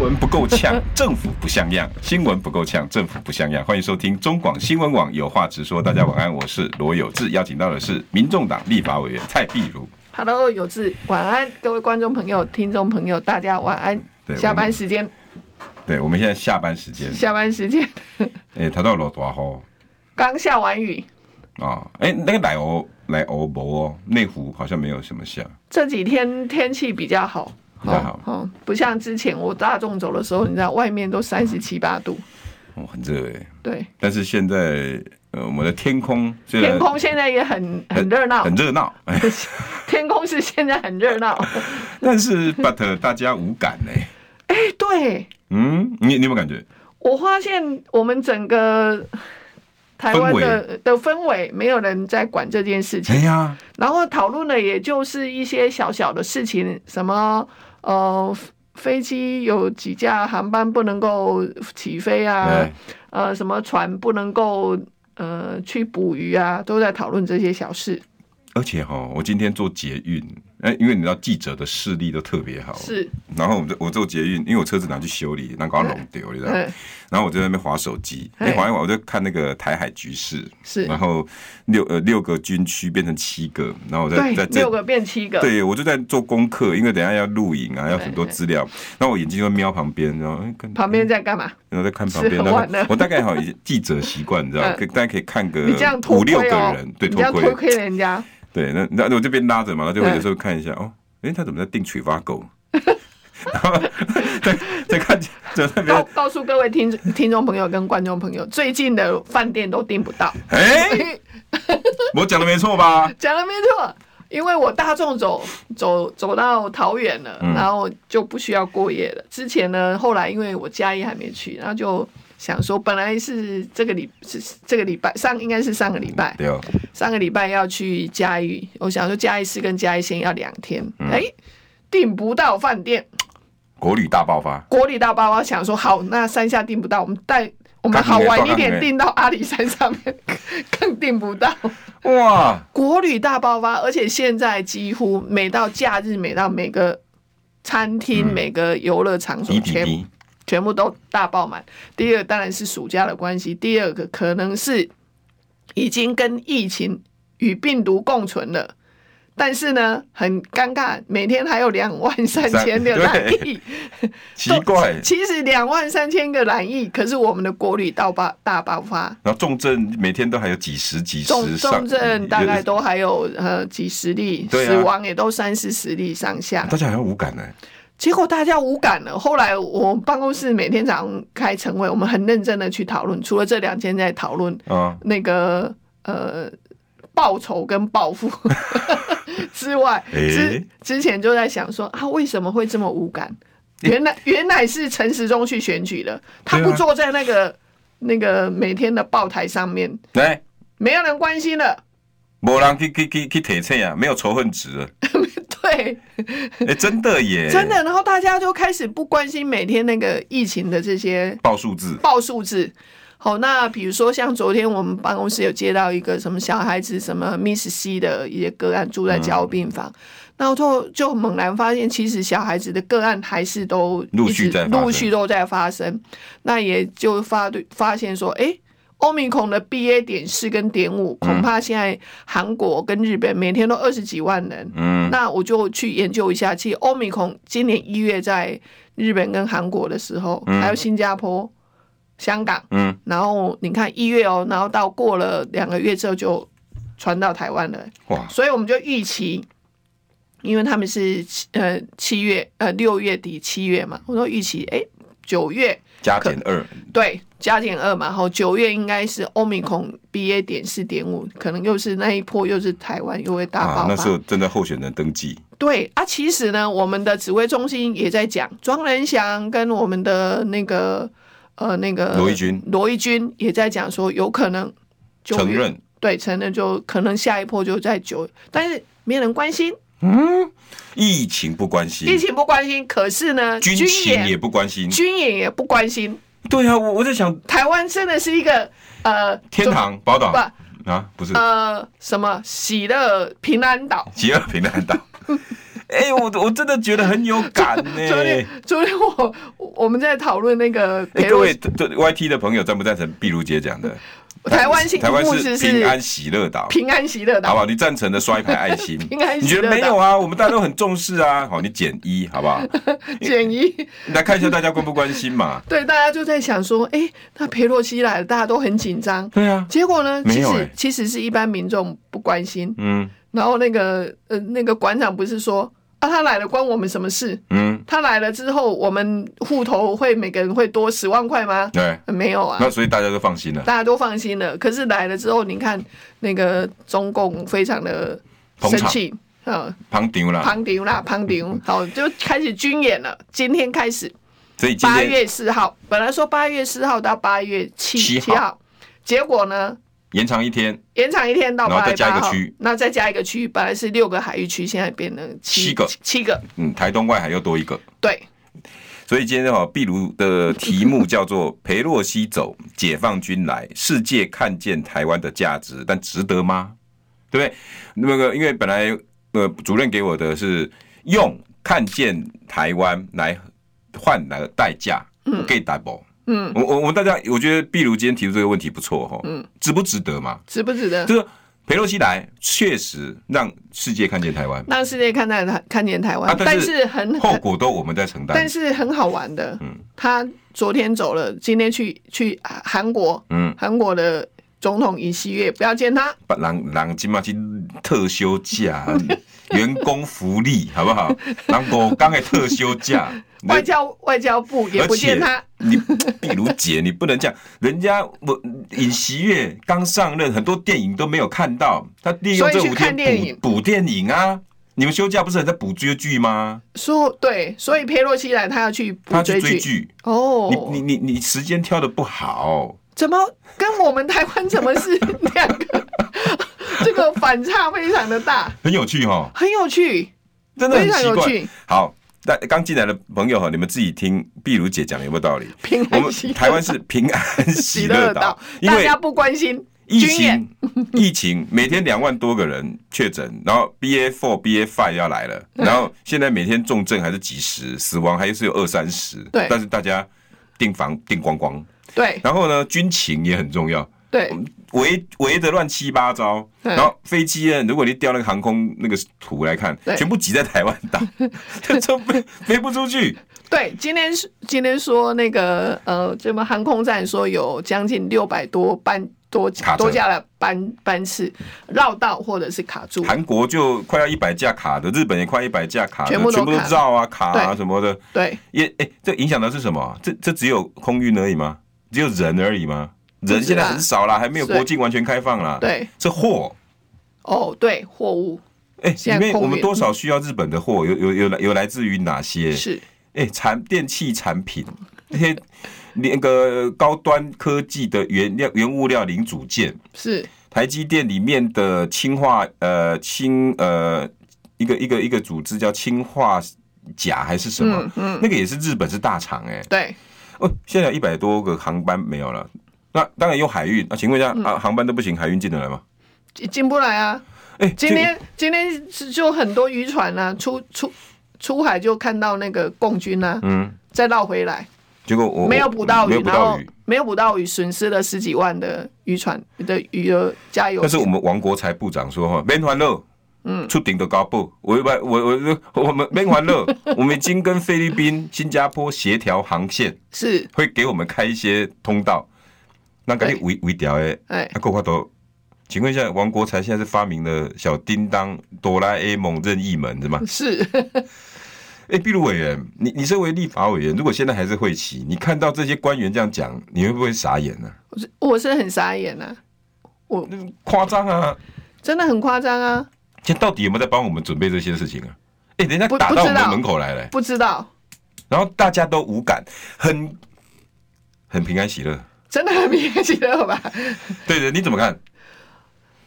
闻不够呛，政府不像样。新闻不够呛，政府不像样。欢迎收听中广新闻网有话直说。大家晚安，我是罗有志，邀请到的是民众党立法委员蔡壁如。Hello，有志，晚安，各位观众朋友、听众朋友，大家晚安。对下班时间。对，我们现在下班时间。下班时间。哎、欸，他到落大雨。刚下完雨。啊，哎、欸，那个奶欧来欧博哦，内湖好像没有什么下。这几天天气比较好。比较好，哦，不像之前我大众走的时候，你知道外面都三十七八度，哦，很热哎。对。但是现在，呃，我们的天空，天空现在也很很热闹，很热闹。天空是现在很热闹，但是 but 大家无感呢。哎，对。嗯，你你有没有感觉？我发现我们整个。台湾的的氛围，没有人在管这件事情。哎呀然后讨论的也就是一些小小的事情，什么呃，飞机有几架航班不能够起飞啊，呃，什么船不能够呃去捕鱼啊，都在讨论这些小事。而且哈，我今天做捷运。哎，因为你知道记者的视力都特别好，是。然后我们我坐捷运，因为我车子拿去修理，然后搞弄丢，你知道。然后我就在那边划手机，哎，划一划我就看那个台海局势，是。然后六呃六个军区变成七个，然后我在在六个变七个，对，我就在做功课，因为等下要录影啊，要很多资料。然后我眼睛就瞄旁边，然后看旁边在干嘛？然后在看旁边，我大概好记者习惯，你知道，大家可以看个五六个人，对，偷窥人家。对，那那我这边拉着嘛，然后就会有时候看一下哦，哎，他怎么在定取发狗？然后再再看，就那边告告诉各位听听众朋友跟观众朋友，最近的饭店都订不到。哎，我讲的没错吧？讲的没错，因为我大众走走走到桃园了，然后就不需要过夜了。之前呢，后来因为我嘉义还没去，然后就。想说，本来是这个礼是这个礼拜上，应该是上个礼拜，对哦，上个礼拜要去嘉义。我想说嘉义市跟嘉义县要两天，哎、嗯，订不到饭店，国旅大爆发，国旅大爆发。想说好，那山下订不到，我们带我们好玩一点订到阿里山上面，更订不到。哇，国旅大爆发，而且现在几乎每到假日，每到每个餐厅、嗯、每个游乐场所全。全部都大爆满。第二个当然是暑假的关系，第二个可能是已经跟疫情与病毒共存了，但是呢，很尴尬，每天还有两万三千的染疫，奇怪。其实两万三千个染疫，可是我们的国旅大爆大爆发，然后重症每天都还有几十几十，重重症大概都还有呃几十例，死亡也都三四十例上下，大家好像无感呢。结果大家无感了。后来我办公室每天早上开晨会，我们很认真的去讨论。除了这两天在讨论那个呃报仇跟报复 之外，之之前就在想说啊，为什么会这么无感？原来原来是陈时中去选举了，他不坐在那个那个每天的报台上面，对，没有人关心了，没人去去去去提醒啊，没有仇恨值了。对，哎、欸，真的耶，真的。然后大家就开始不关心每天那个疫情的这些报数字，报数字。好，那比如说像昨天我们办公室有接到一个什么小孩子什么 Miss C 的一些个案住在加护病房，然后就就猛然发现，其实小孩子的个案还是都陆续在陆续都在发生。那也就发对发现说，哎、欸。欧米孔的 BA 点四跟点五，恐怕现在韩国跟日本每天都二十几万人。嗯，那我就去研究一下，其实欧米孔今年一月在日本跟韩国的时候，还有新加坡、香港，嗯，然后你看一月哦，然后到过了两个月之后就传到台湾了。哇！所以我们就预期，因为他们是呃七月呃六月底七月嘛，我说预期哎九月。加减二，对，加减二嘛，然后九月应该是欧米孔 BA 点四点五，可能又是那一波，又是台湾又会大爆发。啊，那时候正在候选人登记。对啊，其实呢，我们的指挥中心也在讲，庄仁祥跟我们的那个呃那个罗一军，罗一军也在讲说，有可能承认对承认就可能下一波就在九月，但是没人关心，疫情不关心，疫情不关心，可是呢，军情也不关心。军演也不关心。对啊，我我在想，台湾真的是一个呃天堂宝岛不啊，不是呃什么喜乐平安岛，喜乐平安岛。哎、欸，我我真的觉得很有感呢。昨天昨天我我们在讨论那个，各位对 YT 的朋友赞不赞成毕如杰讲的？台湾新台湾是平安喜乐岛，平安喜乐岛，好不好？你赞成的刷一排爱心。平安喜乐岛，你觉得没有啊？我们大家都很重视啊。好，你减一，好不好？减一，来看一下大家关不关心嘛？对，大家就在想说，哎、欸，那裴洛西来了，大家都很紧张。对啊，结果呢？没有、欸、其实其实是一般民众不关心。嗯，然后那个呃那个馆长不是说。啊，他来了关我们什么事？嗯，他来了之后，我们户头会每个人会多十万块吗？对，没有啊。那所以大家都放心了。大家都放心了。可是来了之后，你看那个中共非常的生气，嗯，旁顶啦，旁顶啦，旁顶，好，就开始军演了。今天开始，所以八月四号，本来说八月四号到八月七七号，结果呢？延长一天，延长一天到八月八号，那再加一个区，本来是六个海域区，现在变成七,七个，七个。嗯，台东外海又多一个。对，所以今天哈，壁炉的题目叫做 “裴洛西走，解放军来，世界看见台湾的价值，但值得吗？”对不对？那个，因为本来呃，主任给我的是用看见台湾来换来的代价，嗯，给打包。嗯，我我我们大家，我觉得壁如今天提出这个问题不错哈，嗯，值不值得嘛？值不值得？就是裴洛西来，确实让世界看见台湾，让世界看待台看见台湾，但是很后果都我们在承担。但是很好玩的，嗯，他昨天走了，今天去去韩国，嗯，韩国的总统尹锡悦不要见他，人人今嘛去特休假，员工福利好不好？让我刚才特休假。外交外交部也不见他，你比如姐，你不能这样。人家我尹锡悦刚上任，很多电影都没有看到，他利用这五天补补电影啊。你们休假不是很在补追剧吗？说对，所以佩洛西来，他要去他去追剧。哦，你你你你时间挑的不好，怎么跟我们台湾怎么是 两个？这个反差非常的大，很有趣哈，很有趣，真的很奇怪。好。但刚进来的朋友哈，你们自己听碧如姐讲有没有道理？平安台湾是平安喜乐岛，大家不关心疫情，疫情每天两万多个人确诊，然后 BA four、BA five 要来了，然后现在每天重症还是几十，死亡还是有二三十，对，但是大家订房订光光，对，然后呢，军情也很重要。对，围围的乱七八糟，然后飞机呢？如果你调那个航空那个图来看，全部挤在台湾岛，这飞飞不出去。对，今天是今天说那个呃，这么航空站说有将近六百多班多多架的班班次绕道或者是卡住。韩国就快要一百架卡的，日本也快一百架卡的，全部都绕啊卡啊什么的。对，也哎、欸，这影响的是什么？这这只有空运而已吗？只有人而已吗？人现在很少啦，还没有国境完全开放啦。对，这货哦，对，货物。哎，里面我们多少需要日本的货？有有有来有来自于哪些？是哎，产电器产品那些那个高端科技的原料原物料零组件是台积电里面的氢化呃氢呃一个一个一个组织叫氢化钾还是什么？嗯，嗯，那个也是日本是大厂哎。对哦，现在有一百多个航班没有了。那当然用海运。那请问一下、嗯、啊，航班都不行，海运进得来吗？进不来啊！哎、欸，今天今天是就很多渔船啊，出出出海就看到那个共军啊，嗯，再绕回来，结果我没有捕到鱼，然后没有捕到鱼，损失了十几万的渔船的鱼儿加油。但是我们王国才部长说哈，免欢乐，嗯，出顶的高不，我我我我们免欢乐，我们已经 跟菲律宾、新加坡协调航线，是会给我们开一些通道。那给你微微调哎，哎，够话多。请问一下，王国才现在是发明了小叮当、哆啦 A 梦任意门是吗？是。哎，壁炉委员，你你身为立法委员，如果现在还是会期，你看到这些官员这样讲，你会不会傻眼呢、啊？我是我是很傻眼啊，我夸张啊，真的很夸张啊。现在到底有没有在帮我们准备这些事情啊？哎，人家打到我们的门口来了，不知道。然后大家都无感，很很平安喜乐。真的很平安喜乐吧？对对，你怎么看？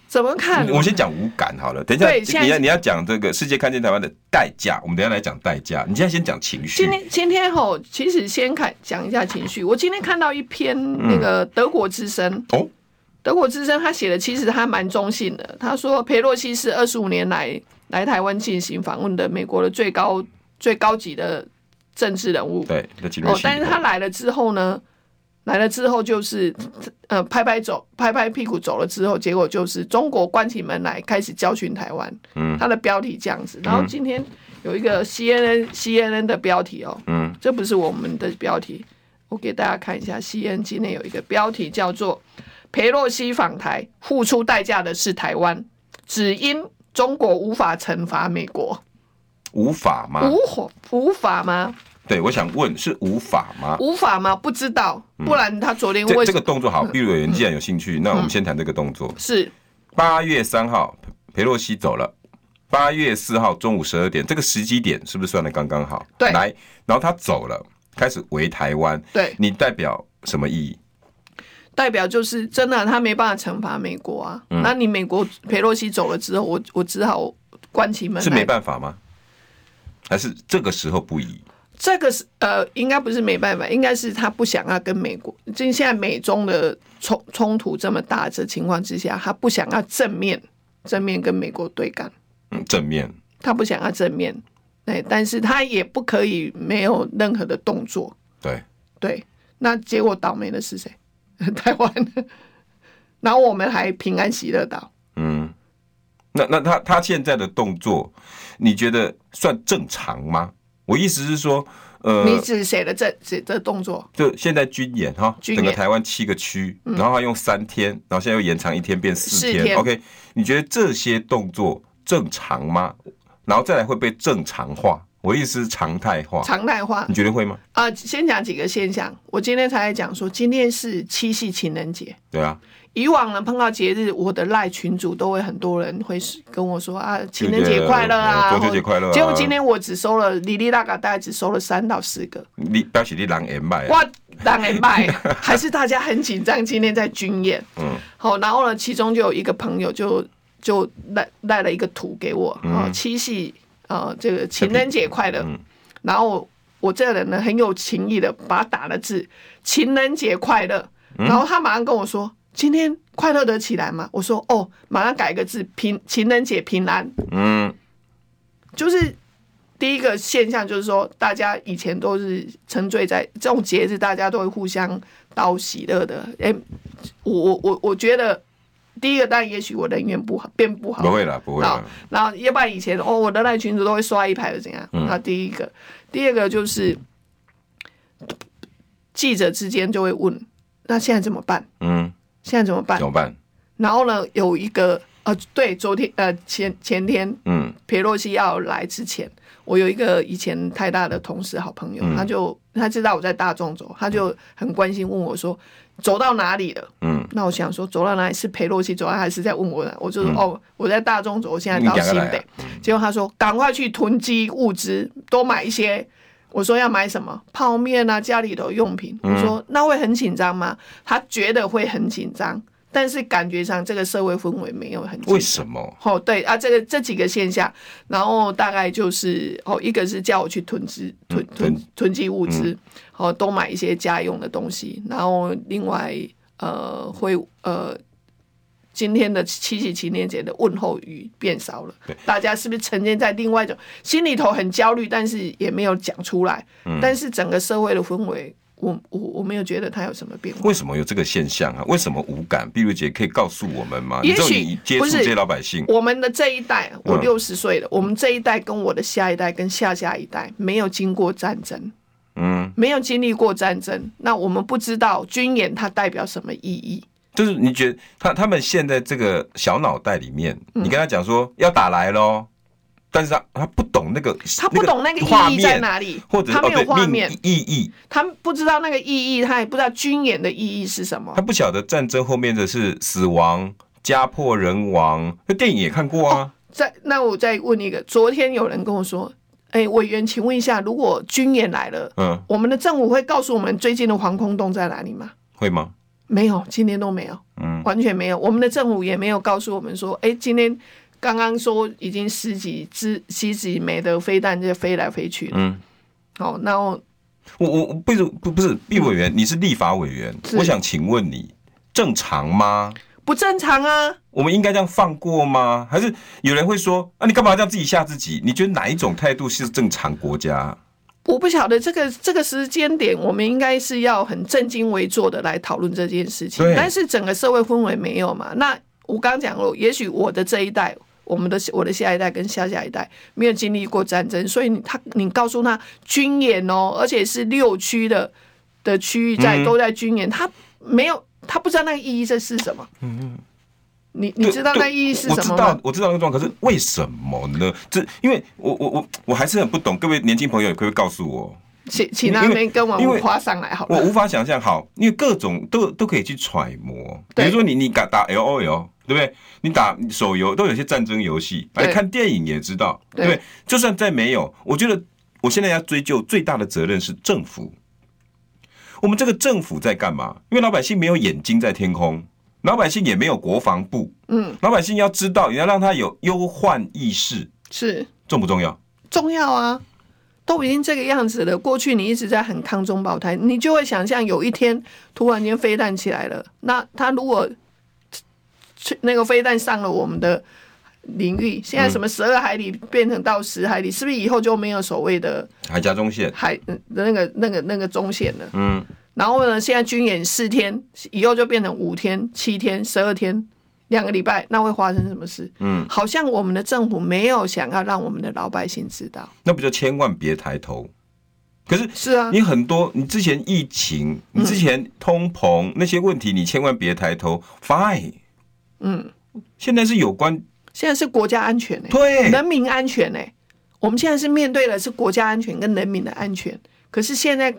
怎么看？我先讲无感好了。等一下，你要你要讲这个世界看见台湾的代价，我们等一下来讲代价。你现在先讲情绪。今天今天吼，其实先看讲一下情绪。我今天看到一篇那个德国之声、嗯、哦，德国之声他写的其实他蛮中性的。他说裴洛西是二十五年来来台湾进行访问的美国的最高最高级的政治人物。对，哦，但是他来了之后呢？来了之后就是，呃，拍拍走，拍拍屁股走了之后，结果就是中国关起门来开始教训台湾。嗯，他的标题这样子。然后今天有一个 CNN CNN 的标题哦，嗯，这不是我们的标题，我给大家看一下。CNN 今天有一个标题叫做“裴洛西访台，付出代价的是台湾，只因中国无法惩罚美国。”无法吗？无法无法吗？对，我想问是无法吗？无法吗？不知道，不然他昨天问、嗯、这，这个动作好。毕委员既然有兴趣，嗯、那我们先谈这个动作。是八月三号，裴洛西走了。八月四号中午十二点，这个时机点是不是算的刚刚好？对。来，然后他走了，开始围台湾。对。你代表什么意义？代表就是真的，他没办法惩罚美国啊。嗯、那你美国裴洛西走了之后，我我只好关起门来。是没办法吗？还是这个时候不宜？这个是呃，应该不是没办法，应该是他不想要跟美国，就现在美中的冲冲突这么大的情况之下，他不想要正面正面跟美国对干。嗯，正面。他不想要正面，对，但是他也不可以没有任何的动作。对对，那结果倒霉的是谁？台湾。然后我们还平安喜乐岛。嗯，那那他他现在的动作，你觉得算正常吗？我意思是说，呃，你指谁的这这这动作？就现在军演哈，整个台湾七个区，然后他用三天，然后现在又延长一天变四天。OK，你觉得这些动作正常吗？然后再来会被正常化？我意思是常态化，常态化，你觉得会吗？啊，先讲几个现象。我今天才讲说，今天是七夕情人节，对啊。以往呢，碰到节日，我的赖群主都会很多人会跟我说啊，情人节快乐啊，中秋节快乐。结果今天我只收了，哩哩啦嘎，大概只收了三到四个。你表示你狼人麦？哇，狼人卖，还是大家很紧张？今天在军演，嗯，好，然后呢，其中就有一个朋友就就赖赖了一个图给我，啊，七夕啊，这个情人节快乐。然后我这个人呢，很有情义的，把他打了字，情人节快乐。然后他马上跟我说。今天快乐得起来吗？我说哦，马上改个字，平情人节平安。嗯，就是第一个现象，就是说大家以前都是沉醉在这种节日，大家都会互相道喜乐的。哎、欸，我我我我觉得第一个，当然也许我人缘不好，变不好，不会了，不会了。然后要不然以前哦，我的那群主都会刷一排的怎样？那、嗯、第一个，第二个就是记者之间就会问，那现在怎么办？嗯。现在怎么办？怎么办？然后呢，有一个呃，对，昨天呃前前天，嗯，裴洛西要来之前，我有一个以前太大的同事好朋友，嗯、他就他知道我在大众走，他就很关心问我说走到哪里了？嗯，那我想说走到哪里是陪洛西走，还是在问我呢？我就说、嗯、哦，我在大中走，我现在到新北。结果他说赶快去囤积物资，多买一些。我说要买什么泡面啊，家里头用品。我说那会很紧张吗？他觉得会很紧张，但是感觉上这个社会氛围没有很。为什么？哦，对啊，这个这几个现象，然后大概就是哦，一个是叫我去囤积囤囤囤积物资，哦，多买一些家用的东西，然后另外呃会呃。今天的七夕情人节的问候语变少了，大家是不是沉浸在另外一种心里头很焦虑，但是也没有讲出来？嗯、但是整个社会的氛围，我我我没有觉得它有什么变化。为什么有这个现象啊？为什么无感？碧如姐可以告诉我们吗？也许你接触这些老百姓，我们的这一代，我六十岁了，嗯、我们这一代跟我的下一代跟下下一代没有经过战争，嗯，没有经历过战争，那我们不知道军演它代表什么意义。就是你觉得他他们现在这个小脑袋里面，你跟他讲说要打来喽，但是他他不懂那个，他不懂那个意义在哪里，或者他没有画面意义，他不知道那个意义，他也不知道军演的意义是什么，他不晓得战争后面的是死亡、家破人亡。那电影也看过啊。在那我再问一个，昨天有人跟我说，哎，委员，请问一下，如果军演来了，嗯，我们的政府会告诉我们最近的防空洞在哪里吗？会吗？没有，今天都没有。嗯，完全没有。我们的政府也没有告诉我们说，哎、欸，今天刚刚说已经十几支、十几枚的飞弹就飞来飞去了。嗯，好，那我我我不是不不是毕委员，你是立法委员，我想请问你正常吗？不正常啊！我们应该这样放过吗？还是有人会说啊，你干嘛这样自己吓自己？你觉得哪一种态度是正常国家？我不晓得这个这个时间点，我们应该是要很正襟危坐的来讨论这件事情。但是整个社会氛围没有嘛？那我刚刚讲了，也许我的这一代，我们的我的下一代跟下下一代没有经历过战争，所以他你告诉他军演哦，而且是六区的的区域在都在军演，他没有。他不知道那个意义这是什么？嗯嗯，你你知道那意义是什么吗？我知道，我知道那个状况，可是为什么呢？这因为我我我我还是很不懂。各位年轻朋友，可不可以告诉我？请请那边跟我们划上来好了。我无法想象，好，因为各种都都可以去揣摩。比如说你你打打 L O L，对不对？你打手游都有些战争游戏，来看电影也知道，对不对？就算再没有，我觉得我现在要追究最大的责任是政府。我们这个政府在干嘛？因为老百姓没有眼睛在天空，老百姓也没有国防部。嗯，老百姓要知道，也要让他有忧患意识，是重不重要？重要啊！都已经这个样子了，过去你一直在很抗中保台，你就会想象有一天突然间飞弹起来了，那他如果那个飞弹上了我们的领域，现在什么十二海里变成到十海里，是不是以后就没有所谓的海峡中线、海的那个、那个、那个中线了？嗯，然后呢，现在军演四天，以后就变成五天、七天、十二天，两个礼拜，那会发生什么事？嗯，好像我们的政府没有想要让我们的老百姓知道，那不就千万别抬头？可是是啊，你很多，你之前疫情，你之前通膨那些问题，你千万别抬头。Fine，嗯，现在是有关。现在是国家安全呢、欸，对，人民安全呢、欸。我们现在是面对的是国家安全跟人民的安全。可是现在，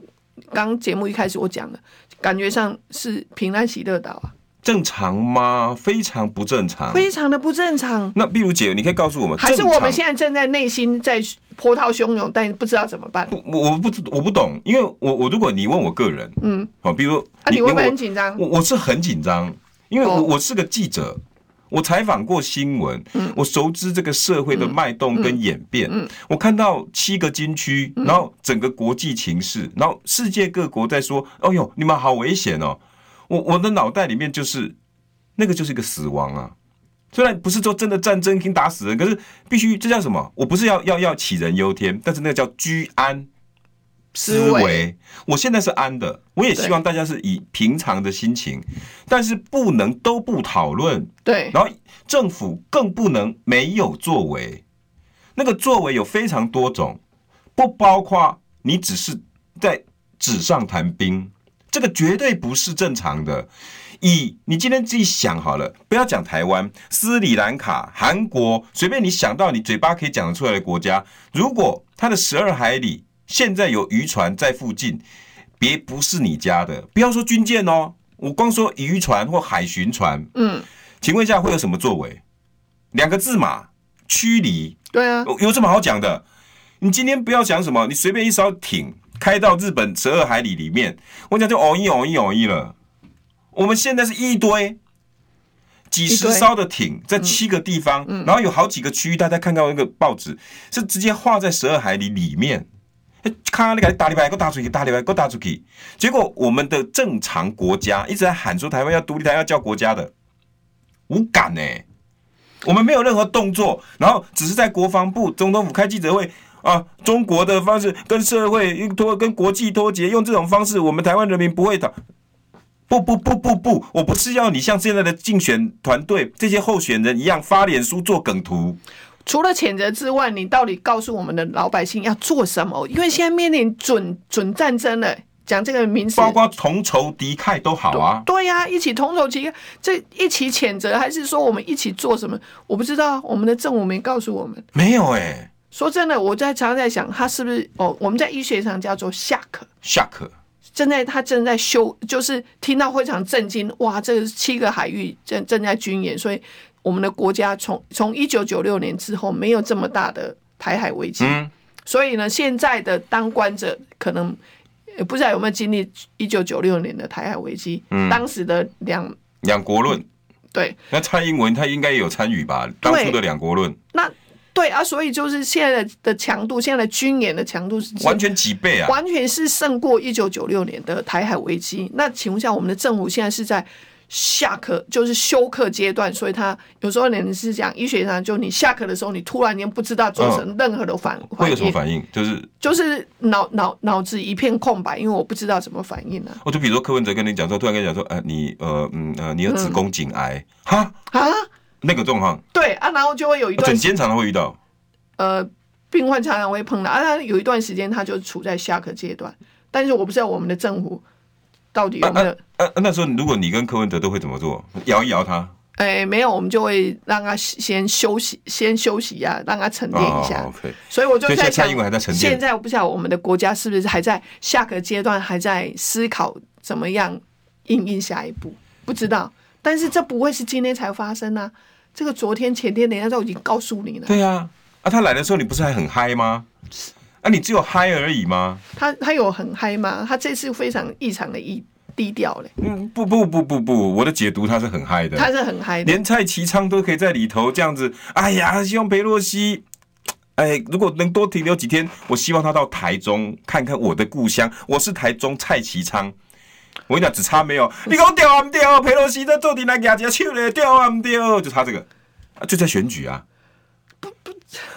刚节目一开始我讲的，感觉上是平安喜乐岛啊，正常吗？非常不正常，非常的不正常。那碧如姐，你可以告诉我们，还是我们现在正在内心在波涛汹涌，但不知道怎么办？我我不我不懂，因为我我如果你问我个人，嗯，好，比如啊，你会不会很紧张？我我是很紧张，因为我我是个记者。我采访过新闻，我熟知这个社会的脉动跟演变。我看到七个军区，然后整个国际情势，然后世界各国在说：“哦呦，你们好危险哦！”我我的脑袋里面就是那个就是一个死亡啊。虽然不是说真的战争已经打死人，可是必须这叫什么？我不是要要要杞人忧天，但是那个叫居安。思维，我现在是安的，我也希望大家是以平常的心情，但是不能都不讨论，对，然后政府更不能没有作为，那个作为有非常多种，不包括你只是在纸上谈兵，这个绝对不是正常的。以你今天自己想好了，不要讲台湾、斯里兰卡、韩国，随便你想到你嘴巴可以讲得出来的国家，如果它的十二海里。现在有渔船在附近，别不是你家的，不要说军舰哦，我光说渔船或海巡船，嗯，请问一下会有什么作为？两个字嘛，驱离。对啊，有什么好讲的？你今天不要讲什么，你随便一艘艇开到日本十二海里里面，我讲就哦一哦一哦一了。我们现在是一堆几十艘的艇在七个地方，然后有好几个区域，大家看到那个报纸是直接画在十二海里里面。看，你给打礼拜，给我打出去，打礼拜，给我打出去。结果我们的正常国家一直在喊说台湾要独立，台湾要叫国家的，无感呢。我们没有任何动作，然后只是在国防部、总统府开记者会啊，中国的方式跟社会脱、跟国际脱节，用这种方式，我们台湾人民不会倒。不不不不不，我不是要你像现在的竞选团队这些候选人一样发脸书做梗图。除了谴责之外，你到底告诉我们的老百姓要做什么？因为现在面临准准战争了，讲这个名词，包括同仇敌忾都好啊。对呀、啊，一起同仇敌忾，这一起谴责，还是说我们一起做什么？我不知道，我们的政府没告诉我们。没有哎、欸，说真的，我在常常在想，他是不是哦？我们在医学上叫做下课，下课，正在他正在修，就是听到非常震惊，哇，这个七个海域正正在军演，所以。我们的国家从从一九九六年之后没有这么大的台海危机，嗯，所以呢，现在的当官者可能也不知道有没有经历一九九六年的台海危机，嗯，当时的两两国论。对，那蔡英文他应该也有参与吧？当初的两国论。那对啊，所以就是现在的的强度，现在的军演的强度是完全几倍啊，完全是胜过一九九六年的台海危机。那请问一下，我们的政府现在是在？下课就是休课阶段，所以他有时候人是讲医学上，就你下课的时候，你突然间不知道做成任何的反应，会有什么反应？就是就是脑脑脑子一片空白，因为我不知道怎么反应呢、啊。我就比如说柯文哲跟你讲说，突然跟你讲说，哎、呃，你呃嗯呃，你有子宫颈癌，哈啊，那个状况，对啊，然后就会有一段，诊间常常会遇到，呃，病患常常会碰到啊，他有一段时间他就处在下课阶段，但是我不知道我们的政府。到底有没有？啊啊啊、那时候如果你跟柯文哲都会怎么做？摇一摇他？哎、欸，没有，我们就会让他先休息，先休息呀、啊，让他沉淀一下。Oh, okay. 所以我就在想。现在我不晓得我们的国家是不是还在下个阶段，还在思考怎么样应应下一步？不知道。但是这不会是今天才发生啊！这个昨天、前天，人家都已经告诉你了。对啊，啊，他来的时候你不是还很嗨吗？啊，你只有嗨而已吗？他他有很嗨吗？他这次非常异常的异低调嘞。嗯，不不不不不，我的解读他是很嗨的。他是很嗨的，连蔡其昌都可以在里头这样子。哎呀，希望裴洛西，哎，如果能多停留几天，我希望他到台中看看我的故乡。我是台中蔡其昌，我跟你讲，只差没有。你给我掉啊唔掉？裴洛西在坐底来夹夹手嘞，掉啊唔掉？就差这个，啊，就在选举啊。不不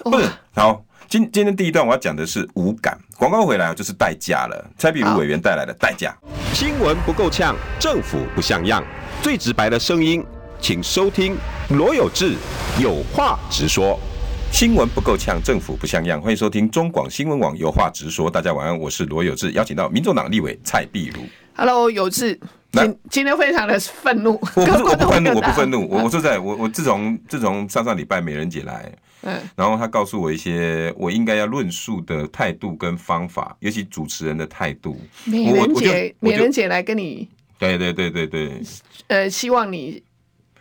不是好。今今天第一段我要讲的是无感，广告回来就是代价了。蔡壁如委员带来的代价。新闻不够呛，政府不像样，最直白的声音，请收听罗有志有话直说。新闻不够呛，政府不像样，欢迎收听中广新闻网有话直说。大家晚安，我是罗有志，邀请到民众党立委蔡壁如。Hello，有志，今今天非常的愤怒。我不是，我不愤怒，我不愤怒，我我说在我我自从自从上上礼拜美人姐来。嗯，然后他告诉我一些我应该要论述的态度跟方法，尤其主持人的态度。美人姐，美人姐来跟你，对对对对对，呃，希望你，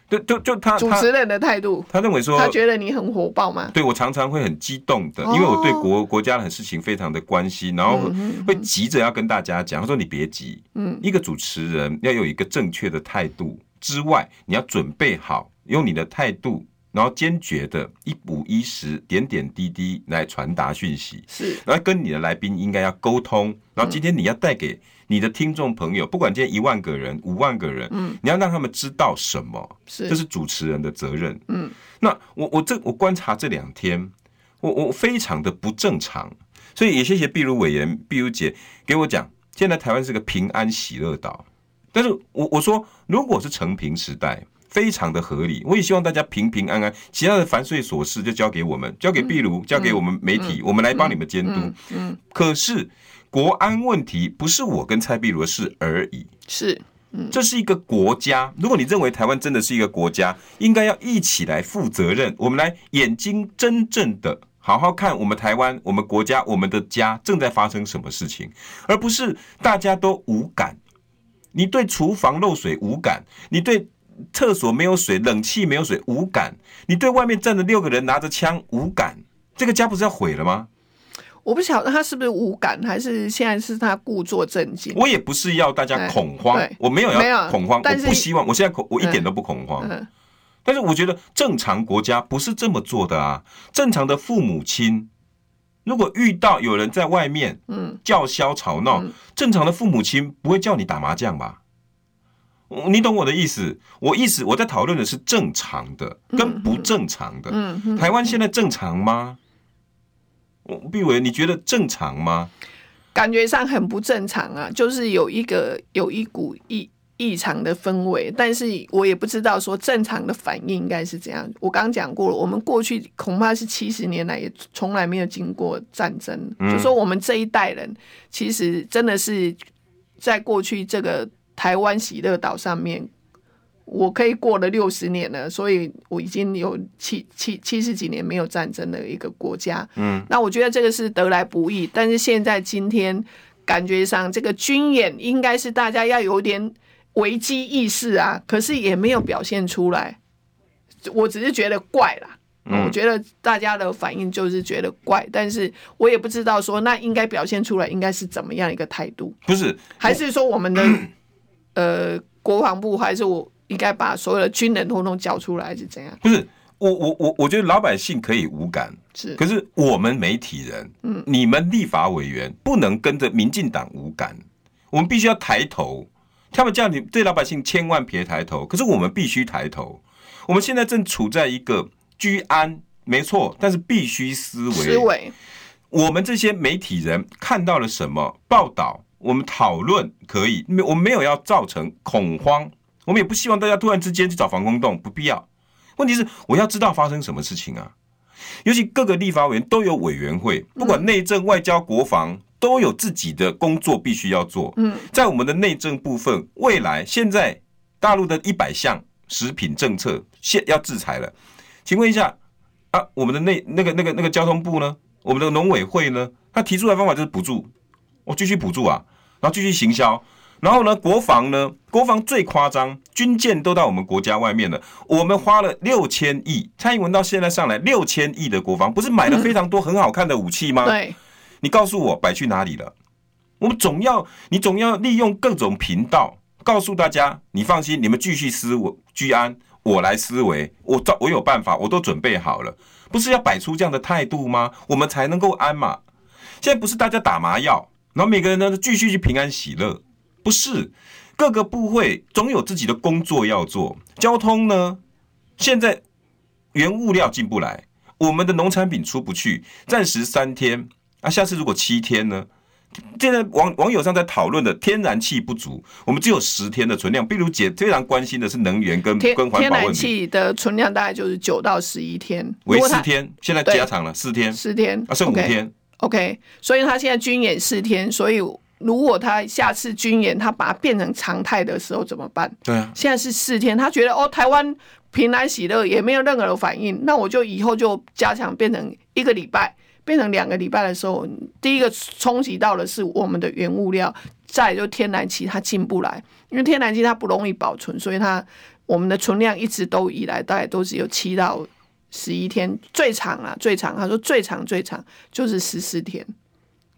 就就就他主持人的态度，他认为说，他觉得你很火爆吗？对，我常常会很激动的，因为我对国国家的事情非常的关心，然后会急着要跟大家讲。他说你别急，嗯，一个主持人要有一个正确的态度之外，你要准备好用你的态度。然后坚决的一五一十、点点滴滴来传达讯息，是，然后跟你的来宾应该要沟通。然后今天你要带给你的听众朋友，不管今天一万个人、五万个人，嗯，你要让他们知道什么，是，这是主持人的责任。嗯，那我我这我观察这两天，我我非常的不正常，所以也谢谢碧如委员、碧如姐给我讲，现在台湾是个平安喜乐岛。但是我我说，如果是成平时代。非常的合理，我也希望大家平平安安，其他的繁碎琐事就交给我们，交给壁如，交给我们媒体，我们来帮你们监督。嗯，可是国安问题不是我跟蔡壁如的事而已，是，嗯，这是一个国家。如果你认为台湾真的是一个国家，应该要一起来负责任，我们来眼睛真正的好好看我们台湾、我们国家、我们的家正在发生什么事情，而不是大家都无感。你对厨房漏水无感，你对。厕所没有水，冷气没有水，无感。你对外面站着六个人拿着枪，无感。这个家不是要毁了吗？我不晓得他是不是无感，还是现在是他故作镇静。我也不是要大家恐慌，我没有要恐慌，我不希望。我现在恐，我一点都不恐慌。但是我觉得正常国家不是这么做的啊。正常的父母亲，如果遇到有人在外面嗯叫嚣吵闹，正常的父母亲不会叫你打麻将吧？你懂我的意思，我意思我在讨论的是正常的跟不正常的。嗯嗯，台湾现在正常吗？毕伟，你觉得正常吗？感觉上很不正常啊，就是有一个有一股异异常的氛围，但是我也不知道说正常的反应应该是怎样。我刚刚讲过了，我们过去恐怕是七十年来也从来没有经过战争，嗯，就说我们这一代人其实真的是在过去这个。台湾喜乐岛上面，我可以过了六十年了，所以我已经有七七七十几年没有战争的一个国家。嗯，那我觉得这个是得来不易，但是现在今天感觉上这个军演应该是大家要有点危机意识啊，可是也没有表现出来。我只是觉得怪啦，我觉得大家的反应就是觉得怪，但是我也不知道说那应该表现出来应该是怎么样一个态度？不是，还是说我们的？呃，国防部还是我应该把所有的军人统统交出来，是怎样？不是，我我我我觉得老百姓可以无感，是，可是我们媒体人，嗯，你们立法委员不能跟着民进党无感，我们必须要抬头。他们叫你对老百姓千万别抬头，可是我们必须抬头。我们现在正处在一个居安，没错，但是必须思维。思维，我们这些媒体人看到了什么报道？我们讨论可以，没我们没有要造成恐慌，我们也不希望大家突然之间去找防空洞，不必要。问题是我要知道发生什么事情啊！尤其各个立法委员都有委员会，不管内政、外交、国防，都有自己的工作必须要做。嗯，在我们的内政部分，未来现在大陆的一百项食品政策现要制裁了，请问一下啊，我们的内那个那个那个交通部呢？我们的农委会呢？他提出来的方法就是补助，我继续补助啊，然后继续行销。然后呢，国防呢？国防最夸张，军舰都到我们国家外面了。我们花了六千亿，蔡英文到现在上来六千亿的国防，不是买了非常多很好看的武器吗？对，你告诉我摆去哪里了？我们总要，你总要利用各种频道告诉大家，你放心，你们继续思我居安，我来思维，我照我有办法，我都准备好了，不是要摆出这样的态度吗？我们才能够安嘛。现在不是大家打麻药，然后每个人呢继续去平安喜乐。不是，各个部会总有自己的工作要做。交通呢，现在原物料进不来，我们的农产品出不去，暂时三天啊，下次如果七天呢？现在网网友上在讨论的天然气不足，我们只有十天的存量。比如姐非常关心的是能源跟跟环保问题。天然气的存量大概就是九到十一天，为四天，现在加长了四天，四天啊，剩五天。Okay, OK，所以他现在军演四天，所以。如果他下次军演，他把它变成常态的时候怎么办？对啊，现在是四天，他觉得哦，台湾平安喜乐，也没有任何的反应，那我就以后就加强变成一个礼拜，变成两个礼拜的时候，第一个冲击到的是我们的原物料，再就天然气它进不来，因为天然气它不容易保存，所以它我们的存量一直都以来大概都只有七到十一天，最长啊，最长，他说最长最长就是十四天。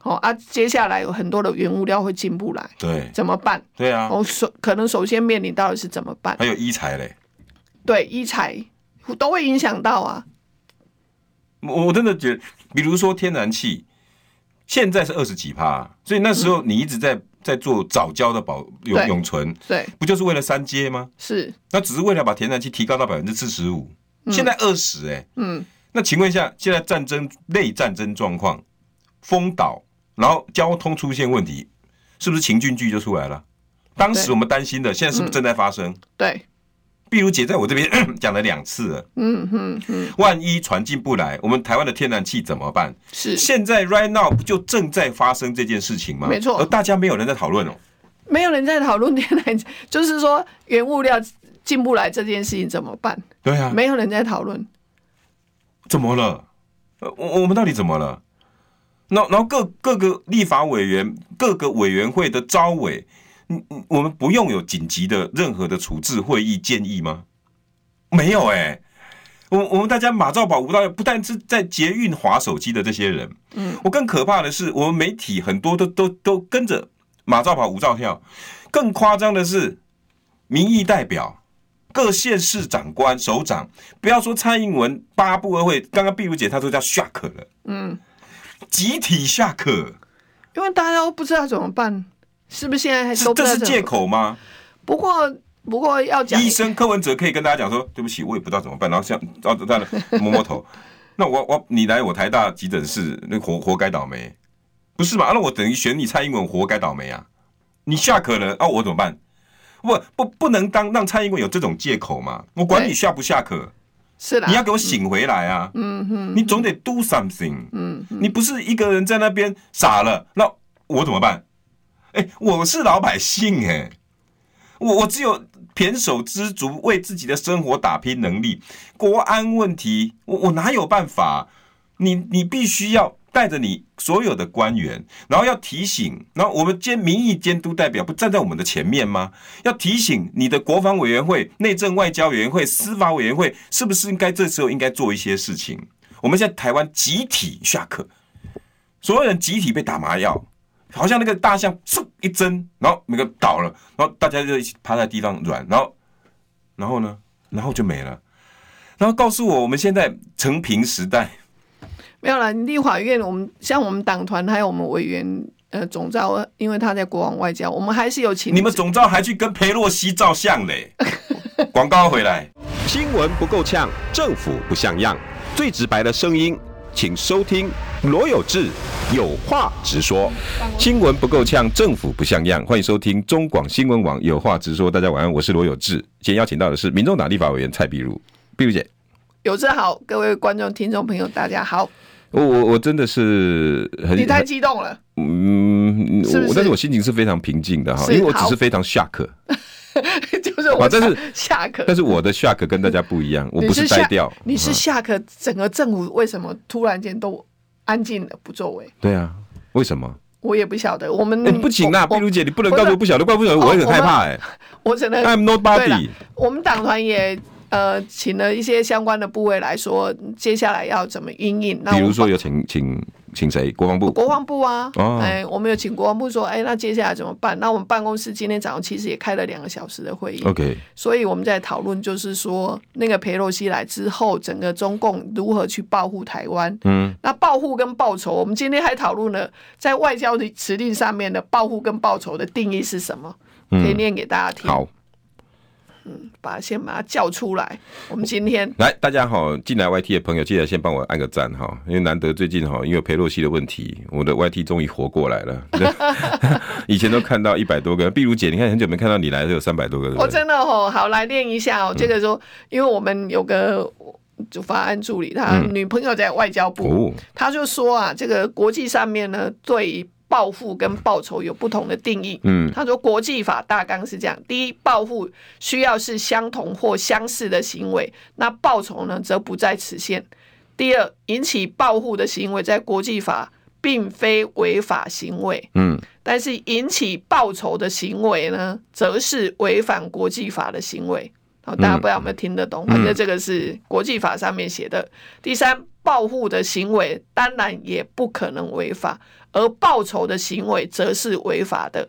哦啊，接下来有很多的原物料会进不来，对，怎么办？对啊，我首可能首先面临到的是怎么办？还有医材嘞，对，医材都会影响到啊。我我真的觉得，比如说天然气，现在是二十几趴，所以那时候你一直在、嗯、在做早交的保永永存，对，不就是为了三阶吗？是，那只是为了把天然气提高到百分之四十五，现在二十哎，嗯，那请问一下，现在战争内战争状况，封岛。然后交通出现问题，是不是情境剧就出来了？当时我们担心的，现在是不是正在发生？对，碧如姐在我这边 讲了两次了。嗯嗯嗯，万一船进不来，我们台湾的天然气怎么办？是现在 right now 不就正在发生这件事情吗？没错，而大家没有人在讨论哦，没有人在讨论天然气，就是说原物料进不来这件事情怎么办？对啊，没有人在讨论。怎么了？我我们到底怎么了？那然后各各个立法委员、各个委员会的招委，嗯嗯，我们不用有紧急的任何的处置会议建议吗？没有哎、欸，我我们大家马照跑，无照要，不但是在捷运滑手机的这些人，嗯，我更可怕的是，我们媒体很多都都都跟着马照跑，无照跳，更夸张的是，民意代表、各县市长官、首长，不要说蔡英文八部二会，刚刚碧如姐她都叫 shock 了，嗯。集体下课，因为大家都不知道怎么办，是不是现在还是这是借口吗？不过不过要讲医生柯文哲可以跟大家讲说，对不起，我也不知道怎么办。然后像哦这样的摸摸头，那我我你来我台大急诊室，那活活该倒霉，不是嘛？那我等于选你蔡英文，活该倒霉啊！你下课了啊，我怎么办？不不不能当让蔡英文有这种借口嘛？我管你下不下课。是的，你要给我醒回来啊！嗯哼，你总得 do something。嗯，你不是一个人在那边傻了，那我怎么办？哎、欸，我是老百姓哎、欸，我我只有胼手知足，为自己的生活打拼能力，国安问题，我我哪有办法？你你必须要。带着你所有的官员，然后要提醒，然后我们监民意监督代表不站在我们的前面吗？要提醒你的国防委员会、内政外交委员会、司法委员会，是不是应该这时候应该做一些事情？我们现在台湾集体下课，所有人集体被打麻药，好像那个大象嗖一针，然后那个倒了，然后大家就一起趴在地上软，然后然后呢？然后就没了。然后告诉我，我们现在成平时代没有了。立法院，我们像我们党团还有我们委员，呃，总召，因为他在国王外交，我们还是有请你们总召还去跟裴洛西照相嘞。广告回来，新闻不够呛，政府不像样，最直白的声音，请收听罗有志有话直说。新闻不够呛，政府不像样，欢迎收听中广新闻网有话直说。大家晚安，我是罗有志。今天邀请到的是民众党立法委员蔡碧如。碧如姐，有志好，各位观众、听众朋友，大家好。我我我真的是很，你太激动了。嗯，是是我但是我心情是非常平静的哈，因为我只是非常 shock。就是我，但是 shock，但是我的 shock 跟大家不一样，我不是呆掉。你是 shock，整个政府为什么突然间都安静了，不作为？对啊，为什么？我也不晓得。我们不行啊，碧如姐，你不能告诉我不晓得，怪不晓得，我也很害怕哎。我真的 I'm nobody。我们党团也。呃，请了一些相关的部位来说，接下来要怎么应应？那比如说有请请请谁？国防部？国防部啊，哦、哎，我们有请国防部说，哎，那接下来怎么办？那我们办公室今天早上其实也开了两个小时的会议，OK。所以我们在讨论，就是说那个裴洛西来之后，整个中共如何去报复台湾？嗯，那报复跟报仇，我们今天还讨论了在外交的辞令上面的报复跟报仇的定义是什么？可以念给大家听。嗯、好。嗯，把先把他叫出来。我们今天来，大家好，进来 YT 的朋友，记得先帮我按个赞哈，因为难得最近哈，因为裴洛西的问题，我的 YT 终于活过来了。以前都看到一百多个，碧如姐，你看很久没看到你来，有三百多个。我真的哦，好来练一下哦。这个说，因为我们有个就法案助理，他女朋友在外交部，他就说啊，这个国际上面呢，对。报复跟报仇有不同的定义。嗯，他说国际法大纲是这样：第一，报复需要是相同或相似的行为，那报仇呢则不在此限。第二，引起报复的行为在国际法并非违法行为。嗯，但是引起报仇的行为呢，则是违反国际法的行为。好，大家不知道有没有听得懂？反正这个是国际法上面写的。第三，报复的行为当然也不可能违法。而报仇的行为则是违法的，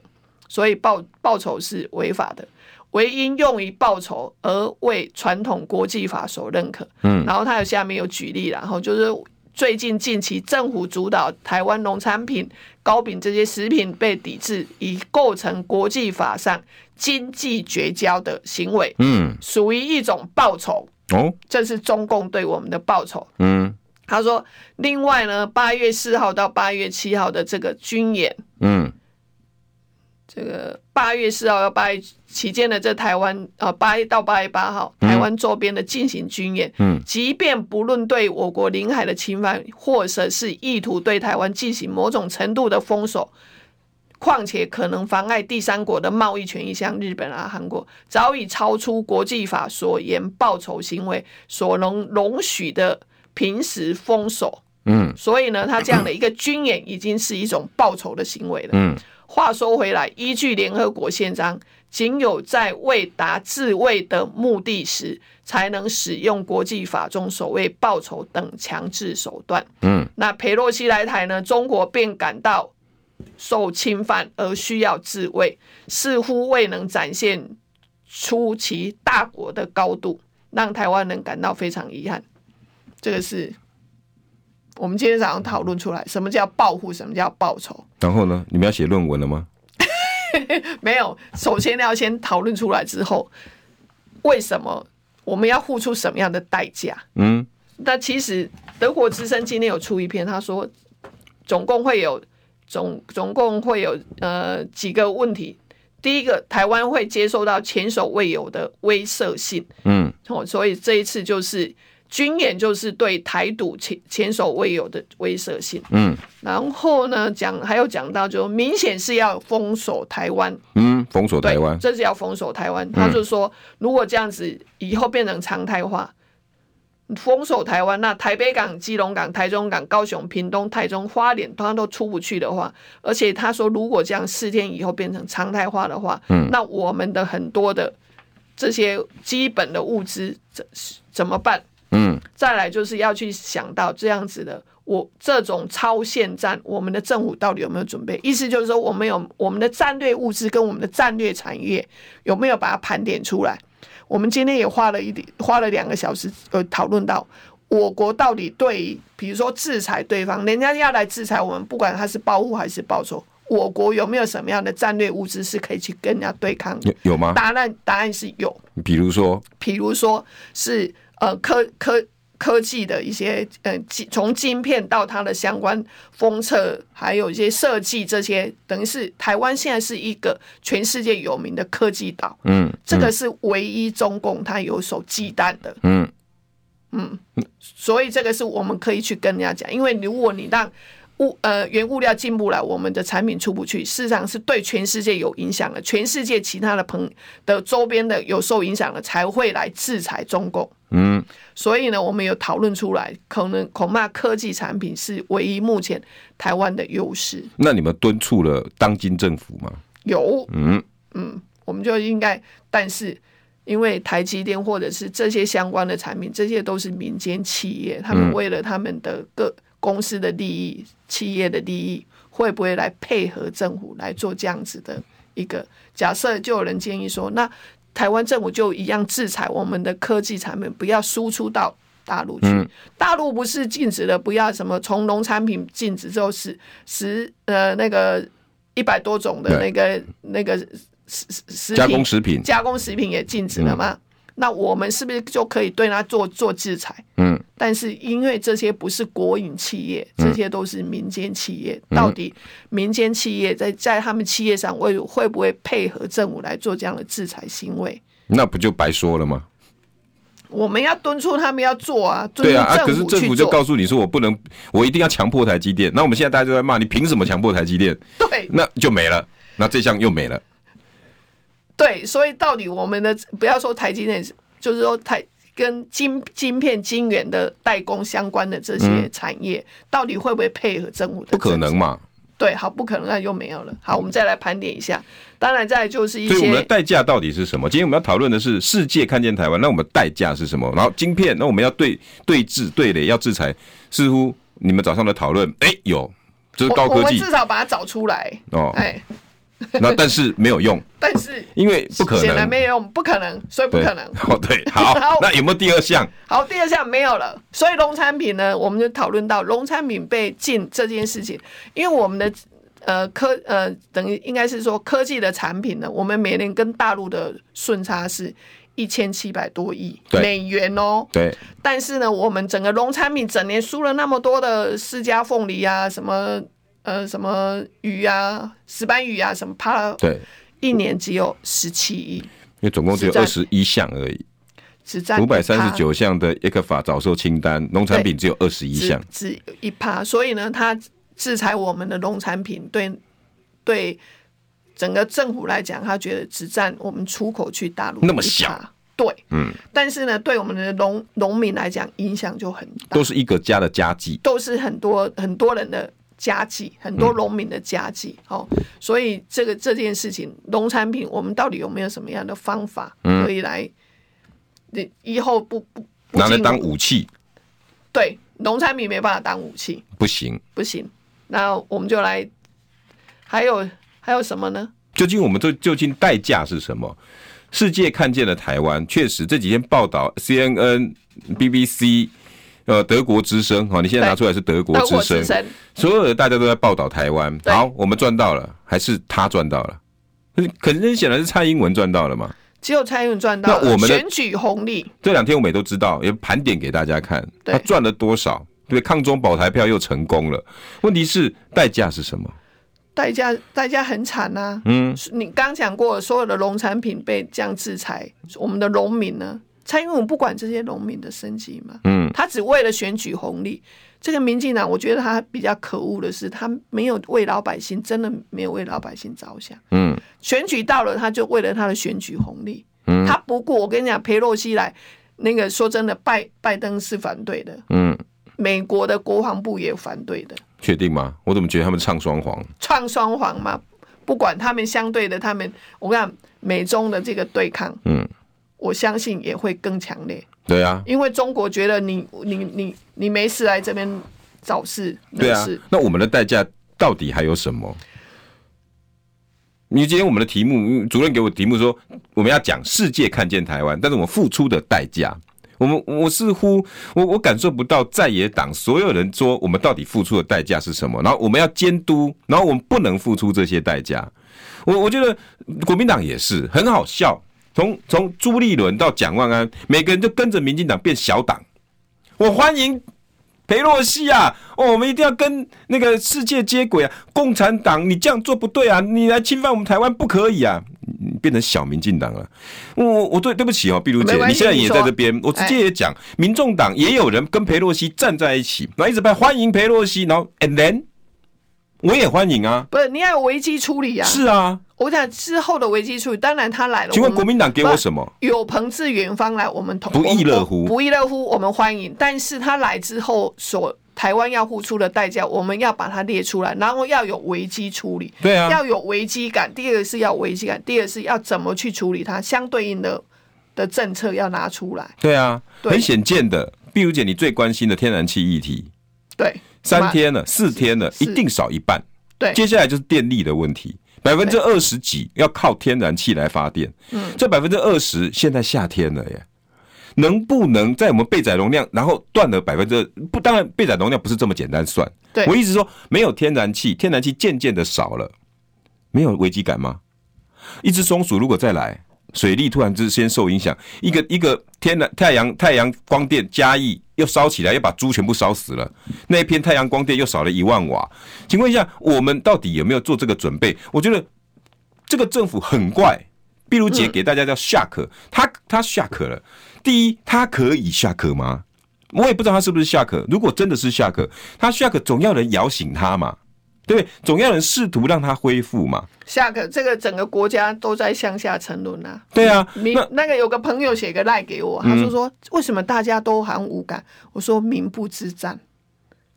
所以报报仇是违法的，唯因用于报仇而为传统国际法所认可。嗯，然后他有下面有举例，然后就是最近近期政府主导台湾农产品、糕饼这些食品被抵制，已构成国际法上经济绝交的行为。嗯，属于一种报酬。哦，这是中共对我们的报酬。嗯。他说：“另外呢，八月四号到八月七号的这个军演，嗯，这个八月四号到八月期间的这台湾啊，八月到八月八号，台湾周边的进行军演，嗯，即便不论对我国领海的侵犯，或者是意图对台湾进行某种程度的封锁，况且可能妨碍第三国的贸易权益，像日本啊、韩国，早已超出国际法所言报仇行为所能容许的。”平时封锁，嗯，所以呢，他这样的一个军演已经是一种报仇的行为了。嗯，话说回来，依据联合国宪章，仅有在未达自卫的目的时，才能使用国际法中所谓报仇等强制手段。嗯，那裴洛西来台呢，中国便感到受侵犯而需要自卫，似乎未能展现出其大国的高度，让台湾人感到非常遗憾。这个是我们今天早上讨论出来，什么叫报复，什么叫报仇。然后呢，你们要写论文了吗？没有，首先要先讨论出来之后，为什么我们要付出什么样的代价？嗯，那其实德国之声今天有出一篇，他说总共会有总总共会有呃几个问题。第一个，台湾会接受到前所未有的威慑性。嗯，哦所以这一次就是。军演就是对台独前前所未有的威慑性，嗯，然后呢，讲还有讲到，就明显是要封锁台湾，嗯，封锁台湾，这是要封锁台湾。嗯、他就说，如果这样子以后变成常态化，封锁台湾，那台北港、基隆港、台中港、高雄、屏东、台中、花莲，通常都出不去的话，而且他说，如果这样四天以后变成常态化的话，嗯，那我们的很多的这些基本的物资怎怎么办？嗯，再来就是要去想到这样子的，我这种超限战，我们的政府到底有没有准备？意思就是说，我们有我们的战略物资跟我们的战略产业有没有把它盘点出来？我们今天也花了一点，花了两个小时呃讨论到我国到底对，比如说制裁对方，人家要来制裁我们，不管他是报复还是报仇，我国有没有什么样的战略物资是可以去跟人家对抗？有有吗？答案答案是有。比如说，比如说是呃科科。科技的一些呃，从晶片到它的相关封测，还有一些设计，这些等于是台湾现在是一个全世界有名的科技岛。嗯，这个是唯一中共它有所忌惮的。嗯嗯，所以这个是我们可以去跟人家讲，因为如果你让物呃原物料进不来，我们的产品出不去，事实上是对全世界有影响的。全世界其他的朋的周边的有受影响的，才会来制裁中共。嗯，所以呢，我们有讨论出来，可能恐怕科技产品是唯一目前台湾的优势。那你们敦促了当今政府吗？有，嗯嗯，我们就应该，但是因为台积电或者是这些相关的产品，这些都是民间企业，他们为了他们的各公司的利益、企业的利益，会不会来配合政府来做这样子的一个假设？就有人建议说，那。台湾政府就一样制裁我们的科技产品，不要输出到大陆去。嗯、大陆不是禁止了，不要什么从农产品禁止之后十十呃那个一百多种的那个那个食食加工食品加工食品也禁止了吗？嗯那我们是不是就可以对他做做制裁？嗯，但是因为这些不是国营企业，这些都是民间企业。嗯、到底民间企业在在他们企业上会会不会配合政府来做这样的制裁行为？那不就白说了吗？我们要敦促他们要做啊！对啊，啊，可是政府就告诉你说我不能，我一定要强迫台积电。那我们现在大家都在骂你，凭什么强迫台积电？对，那就没了，那这项又没了。对，所以到底我们的不要说台积电，就是说台跟晶晶片、晶圆的代工相关的这些产业，嗯、到底会不会配合政府的？不可能嘛？对，好，不可能，那又没有了。好，我们再来盘点一下。当然，再来就是一些。所以我们的代价到底是什么？今天我们要讨论的是世界看见台湾，那我们代价是什么？然后晶片，那我们要对对峙对垒，要制裁。似乎你们早上的讨论，哎，有，这是高科技，我，我们至少把它找出来。哦，哎。那但是没有用，但是因为不可能，显然没有用，不可能，所以不可能。哦，对，好，好，那有没有第二项？好，第二项没有了。所以农产品呢，我们就讨论到农产品被禁这件事情，因为我们的呃科呃等于应该是说科技的产品呢，我们每年跟大陆的顺差是一千七百多亿美元哦。对，但是呢，我们整个农产品整年输了那么多的释迦凤梨啊，什么。呃，什么鱼啊，石斑鱼啊，什么趴？对，一年只有十七亿，因为总共只有二十一项而已，只占五百三十九项的 ECFA 早收清单，农产品只有二十一项，只有一趴。所以呢，它制裁我们的农产品，对对整个政府来讲，他觉得只占我们出口去大陆那么小，对，嗯。但是呢，对我们的农农民来讲，影响就很大，都是一个家的家计，都是很多很多人的。家计很多农民的家计，好、嗯哦，所以这个这件事情，农产品我们到底有没有什么样的方法可以来？你、嗯、以后不不，不拿来当武器？对，农产品没办法当武器，不行不行。那我们就来，还有还有什么呢？究竟我们这究竟代价是什么？世界看见了台湾，确实这几天报道，CNN、BBC。呃，德国之声，哈，你现在拿出来是德国之声，所有的大家都在报道台湾，好，我们赚到了，还是他赚到了？可是显然是蔡英文赚到了嘛？只有蔡英文赚到了。那我们选举红利，这两天我们也都知道，也盘点给大家看，他赚了多少？对，抗中保台票又成功了。问题是代价是什么？代价代价很惨啊！嗯，你刚讲过，所有的农产品被这样制裁，我们的农民呢？蔡英文不管这些农民的生计嘛，嗯，他只为了选举红利。这个民进党，我觉得他比较可恶的是，他没有为老百姓，真的没有为老百姓着想。嗯，选举到了，他就为了他的选举红利。嗯，他不顾，我跟你讲，裴洛西来，那个说真的，拜拜登是反对的。嗯，美国的国防部也反对的。确定吗？我怎么觉得他们唱双簧？唱双簧嘛？不管他们相对的，他们我跟你讲，美中的这个对抗，嗯。我相信也会更强烈。对啊，因为中国觉得你你你你没事来这边找事。对啊，那我们的代价到底还有什么？你今天我们的题目，主任给我题目说，我们要讲世界看见台湾，但是我们付出的代价，我们我似乎我我感受不到在野党所有人说我们到底付出的代价是什么，然后我们要监督，然后我们不能付出这些代价。我我觉得国民党也是很好笑，从从朱立伦到蒋万安，每个人就跟着民进党变小党，我欢迎。裴洛西啊，哦，我们一定要跟那个世界接轨啊！共产党，你这样做不对啊！你来侵犯我们台湾不可以啊！你变成小民进党了。我我对对不起哦，碧如姐，你现在也在这边，我直接也讲，民众党也有人跟裴洛西站在一起，然后一直拍欢迎裴洛西，然后 and then 我也欢迎啊。不是，你要有危机处理啊。是啊。我想之后的危机处理，当然他来了。请问国民党给我什么？有朋自远方来，我们同不亦乐乎？不亦乐乎？我们欢迎。但是他来之后所台湾要付出的代价，我们要把它列出来，然后要有危机处理。对啊，要有危机感。第二个是要危机感，第二个是要怎么去处理它，相对应的的政策要拿出来。对啊，很显见的，碧如姐，你最关心的天然气议题，对，三天了，四天了，一定少一半。对，接下来就是电力的问题。百分之二十几要靠天然气来发电，嗯，这百分之二十现在夏天了耶，能不能在我们备载容量，然后断了百分之不？当然备载容量不是这么简单算。对，我一直说没有天然气，天然气渐渐的少了，没有危机感吗？一只松鼠如果再来，水利突然之间受影响，一个一个天然太阳太阳光电加益。又烧起来，又把猪全部烧死了。那一片太阳光电又少了一万瓦。请问一下，我们到底有没有做这个准备？我觉得这个政府很怪。碧如姐给大家叫下课，他他下课了。第一，他可以下课吗？我也不知道他是不是下课。如果真的是下课，他下课总要人摇醒他嘛。对，总要人试图让它恢复嘛。下个这个整个国家都在向下沉沦啊。对啊，民那，那个有个朋友写个赖给我，他说说为什么大家都很无感？我说民不知战，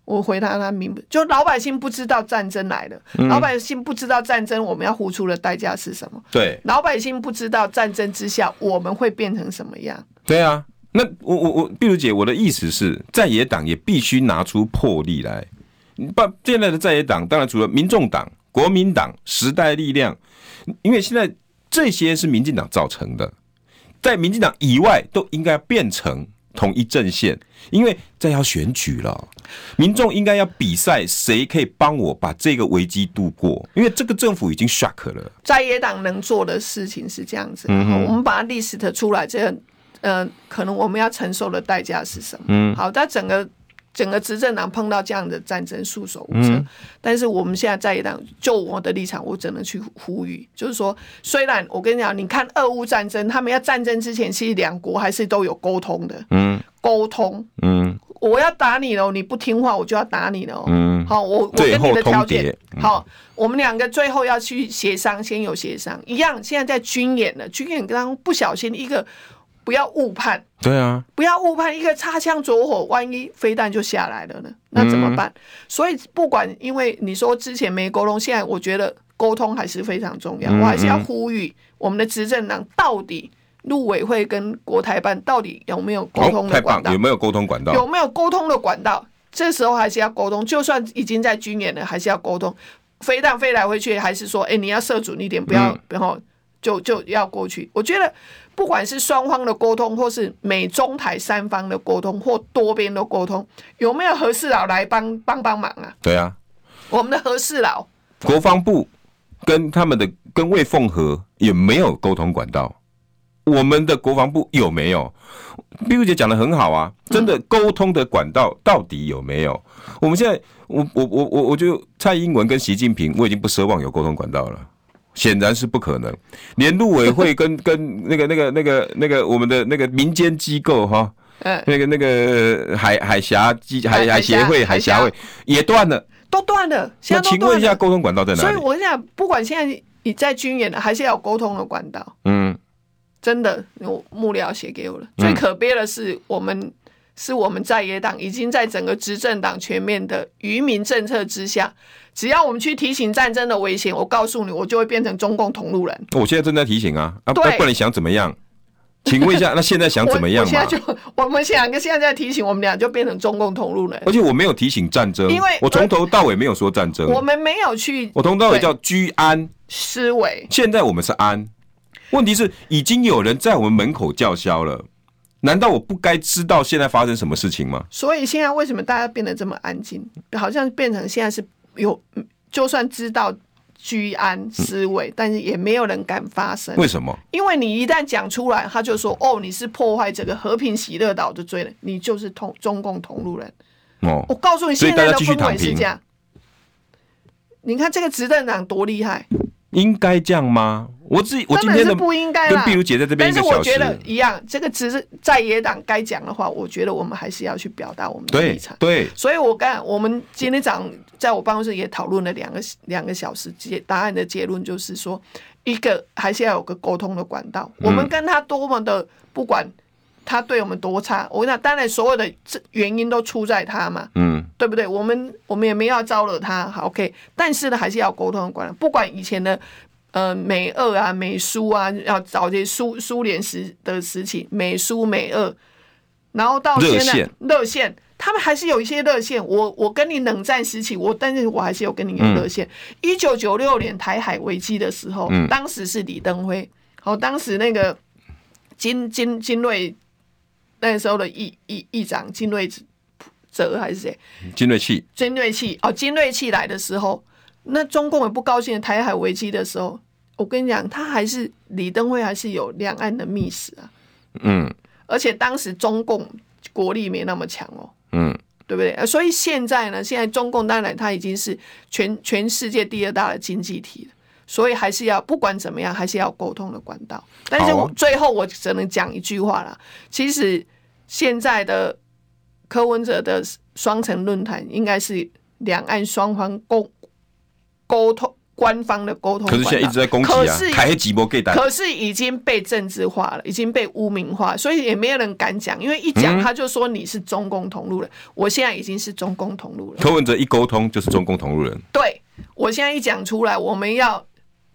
我回答他民不就老百姓不知道战争来了，老百姓不知道战争我们要付出的代价是什么？对，老百姓不知道战争之下我们会变成什么样？对啊，那我我我，碧如姐，我的意思是在野党也必须拿出魄力来。把现在的在野党，当然除了民众党、国民党、时代力量，因为现在这些是民进党造成的，在民进党以外都应该变成统一阵线，因为再要选举了，民众应该要比赛，谁可以帮我把这个危机度过？因为这个政府已经 shock 了。在野党能做的事情是这样子，嗯，我们把它 list 出来，这样，呃，可能我们要承受的代价是什么？嗯，好，在整个。整个执政党碰到这样的战争束手无策，嗯，但是我们现在在一党，就我的立场，我只能去呼吁，就是说，虽然我跟你讲，你看俄乌战争，他们要战争之前，其实两国还是都有沟通的，嗯，沟通，嗯，我要打你了，你不听话，我就要打你了，嗯，好，我我跟你的条件，好，我们两个最后要去协商，先有协商，一样，现在在军演了，军演刚不小心一个。不要误判，对啊，不要误判，一个擦枪走火，万一飞弹就下来了呢？那怎么办？嗯、所以不管，因为你说之前没沟通，现在我觉得沟通还是非常重要。嗯、我还是要呼吁我们的执政党，到底陆委会跟国台办到底有没有沟通的管道？哦、有没有沟通管道？有没有沟通的管道？这时候还是要沟通，就算已经在军演了，还是要沟通。飞弹飞来飞去，还是说，哎、欸，你要射准一点，不要，嗯、然后就就要过去。我觉得。不管是双方的沟通，或是美中台三方的沟通，或多边的沟通，有没有和事佬来帮帮帮忙啊？对啊，我们的和事佬，国防部跟他们的跟魏凤和也没有沟通管道。我们的国防部有没有？碧如姐讲的很好啊，真的沟通的管道到底有没有？嗯、我们现在，我我我我我就蔡英文跟习近平，我已经不奢望有沟通管道了。显然是不可能，连陆委会 跟跟那个那个那个那个我们的那个民间机构哈，嗯那个那个海海峡机海海协会海峡会也断了，都断了。那请问一下，沟通管道在哪里？所以我想，不管现在你在军演的，还是要有沟通的管道。嗯，真的，我幕僚写给我了。最可悲的是，我们是我们在野党已经在整个执政党全面的愚民政策之下。只要我们去提醒战争的危险，我告诉你，我就会变成中共同路人。我现在正在提醒啊，啊，不然你想怎么样？请问一下，那现在想怎么样嘛？我现在就我们两个现在在提醒我们俩，就变成中共同路人。而且我没有提醒战争，因为我从头到尾没有说战争。我们没有去，我从头到尾叫居安思维。现在我们是安，问题是已经有人在我们门口叫嚣了。难道我不该知道现在发生什么事情吗？所以现在为什么大家变得这么安静？好像变成现在是有，就算知道。居安思危，嗯，但是也没有人敢发声。为什么？因为你一旦讲出来，他就说：“哦，你是破坏这个和平喜乐岛的罪人，你就是同中共同路人。”哦，我告诉你，现在的氛围是这样。你看这个执政党多厉害。应该这样吗？我自己我今天的不应该跟碧如姐在这边，但是我觉得一样。这个只是在野党该讲的话，我觉得我们还是要去表达我们的立场。对，所以我刚我们今天早上在我办公室也讨论了两个两个小时，结答案的结论就是说，一个还是要有个沟通的管道。我们跟他多么的不管他对我们多差，我跟你讲，当然所有的原因都出在他嘛。嗯。对不对？我们我们也没要招惹他，好 OK。但是呢，还是要沟通的管。不管以前的呃美俄啊、美苏啊，要找这些苏苏联时的时期，美苏美俄，然后到现在热线，他们还是有一些热线。我我跟你冷战时期，我但是我还是有跟你有热线。一九九六年台海危机的时候，嗯、当时是李登辉，好，当时那个金金金瑞那时候的议议议长金瑞。哲还是谁？金瑞气，金瑞气哦，金瑞气来的时候，那中共也不高兴。台海危机的时候，我跟你讲，他还是李登辉还是有两岸的密使啊。嗯，而且当时中共国力没那么强哦。嗯，对不对？所以现在呢，现在中共当然他已经是全全世界第二大的经济体了，所以还是要不管怎么样，还是要沟通的管道。但是我最后我只能讲一句话啦，其实现在的。柯文哲的双城论坛应该是两岸双方沟沟通官方的沟通，可是现在一直在攻击啊，可是已经被政治化了，已经被污名化，所以也没有人敢讲，因为一讲他就说你是中共同路人。我现在已经是中共同路人，柯文哲一沟通就是中共同路人。对，我现在一讲出来，我们要。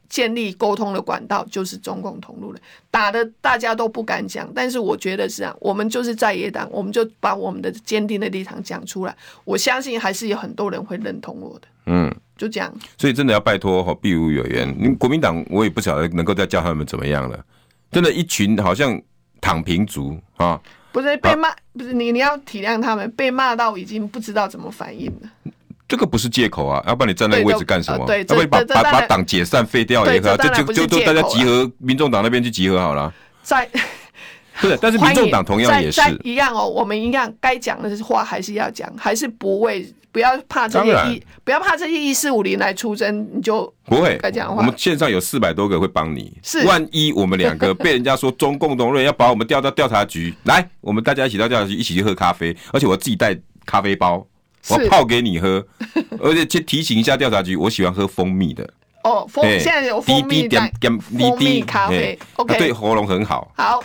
建立沟通的管道，就是中共同路人，打的大家都不敢讲，但是我觉得是啊，我们就是在野党，我们就把我们的坚定的立场讲出来，我相信还是有很多人会认同我的。嗯，就这样。所以真的要拜托哈，碧如委员，你国民党我也不晓得能够再叫他们怎么样了，真的，一群好像躺平族啊，不是被骂，不是你你要体谅他们，被骂到已经不知道怎么反应了。这个不是借口啊！要不然你站那个位置干什么？要不然把把把党解散废掉也好，就就就都大家集合，民众党那边去集合好了。在，对，但是民众党同样也是一样哦。我们一样该讲的话还是要讲，还是不为不要怕这些一不要怕这些一四五零来出征，你就不会该讲话。我们线上有四百多个会帮你，是万一我们两个被人家说中共同路人要把我们调到调查局来，我们大家一起到调查局一起去喝咖啡，而且我自己带咖啡包。我泡给你喝，而且去提醒一下调查局，我喜欢喝蜂蜜的。哦，蜂现在有蜂蜜，点点滴滴咖啡，OK，对喉咙很好。好，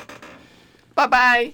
拜拜。